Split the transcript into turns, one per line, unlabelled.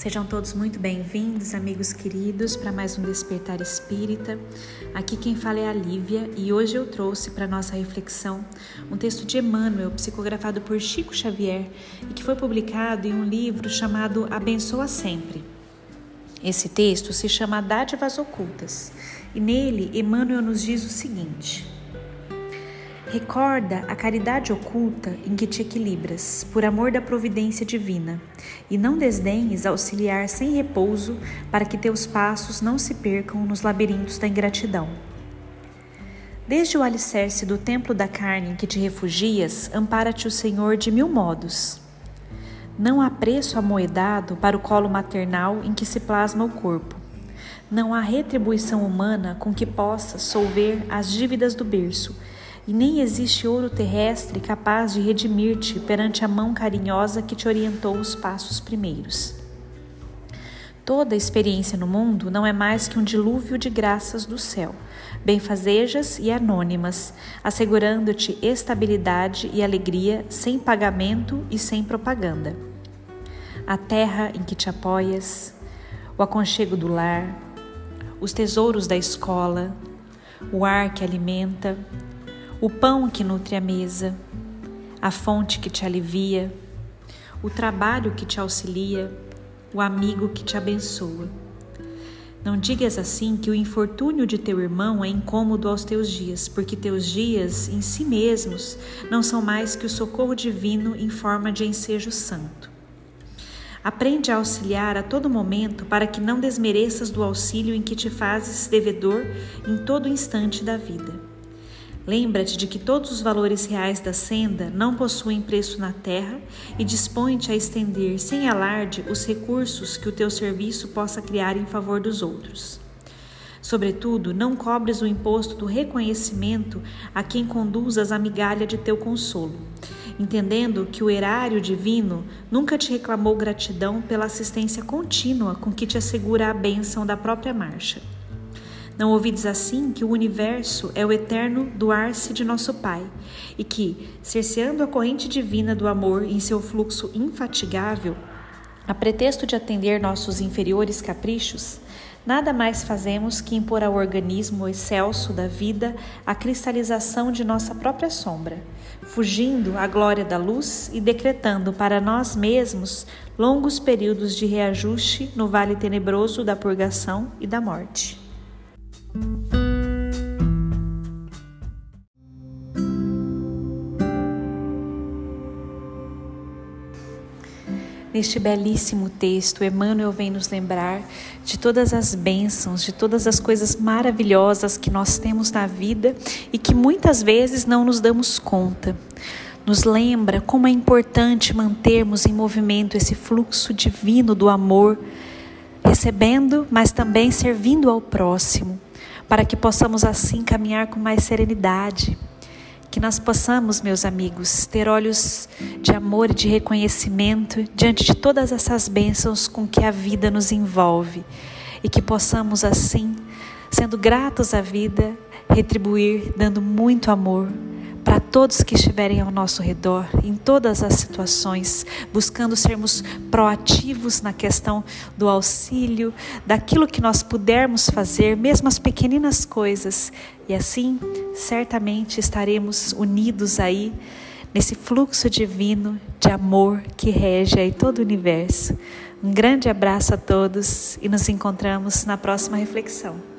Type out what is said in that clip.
Sejam todos muito bem-vindos, amigos queridos, para mais um Despertar Espírita. Aqui quem fala é a Lívia e hoje eu trouxe para nossa reflexão um texto de Emmanuel, psicografado por Chico Xavier e que foi publicado em um livro chamado Abençoa Sempre. Esse texto se chama Dádivas Ocultas e nele Emmanuel nos diz o seguinte. Recorda a caridade oculta em que te equilibras, por amor da providência divina, e não desdenhes auxiliar sem repouso para que teus passos não se percam nos labirintos da ingratidão. Desde o alicerce do templo da carne em que te refugias, ampara-te o Senhor de mil modos. Não há preço amoedado para o colo maternal em que se plasma o corpo. Não há retribuição humana com que possa solver as dívidas do berço e nem existe ouro terrestre capaz de redimir-te perante a mão carinhosa que te orientou os passos primeiros. Toda experiência no mundo não é mais que um dilúvio de graças do céu, benfazejas e anônimas, assegurando-te estabilidade e alegria sem pagamento e sem propaganda. A terra em que te apoias, o aconchego do lar, os tesouros da escola, o ar que alimenta, o pão que nutre a mesa, a fonte que te alivia, o trabalho que te auxilia, o amigo que te abençoa. Não digas assim que o infortúnio de teu irmão é incômodo aos teus dias, porque teus dias em si mesmos não são mais que o socorro divino em forma de ensejo santo. Aprende a auxiliar a todo momento para que não desmereças do auxílio em que te fazes devedor em todo instante da vida. Lembra-te de que todos os valores reais da senda não possuem preço na terra e dispõe-te a estender sem alarde os recursos que o teu serviço possa criar em favor dos outros. Sobretudo, não cobres o imposto do reconhecimento a quem conduzas a migalha de teu consolo, entendendo que o erário divino nunca te reclamou gratidão pela assistência contínua com que te assegura a bênção da própria marcha. Não ouvides assim que o universo é o eterno doar-se de nosso Pai e que, cerceando a corrente divina do amor em seu fluxo infatigável, a pretexto de atender nossos inferiores caprichos, nada mais fazemos que impor ao organismo excelso da vida a cristalização de nossa própria sombra, fugindo à glória da luz e decretando para nós mesmos longos períodos de reajuste no vale tenebroso da purgação e da morte. Neste belíssimo texto, Emmanuel vem nos lembrar de todas as bênçãos, de todas as coisas maravilhosas que nós temos na vida e que muitas vezes não nos damos conta. Nos lembra como é importante mantermos em movimento esse fluxo divino do amor, recebendo, mas também servindo ao próximo para que possamos assim caminhar com mais serenidade. Que nós possamos, meus amigos, ter olhos de amor e de reconhecimento diante de todas essas bênçãos com que a vida nos envolve e que possamos assim, sendo gratos à vida, retribuir dando muito amor, para todos que estiverem ao nosso redor, em todas as situações, buscando sermos proativos na questão do auxílio, daquilo que nós pudermos fazer, mesmo as pequeninas coisas, e assim certamente estaremos unidos aí nesse fluxo divino de amor que rege aí todo o universo. Um grande abraço a todos e nos encontramos na próxima reflexão.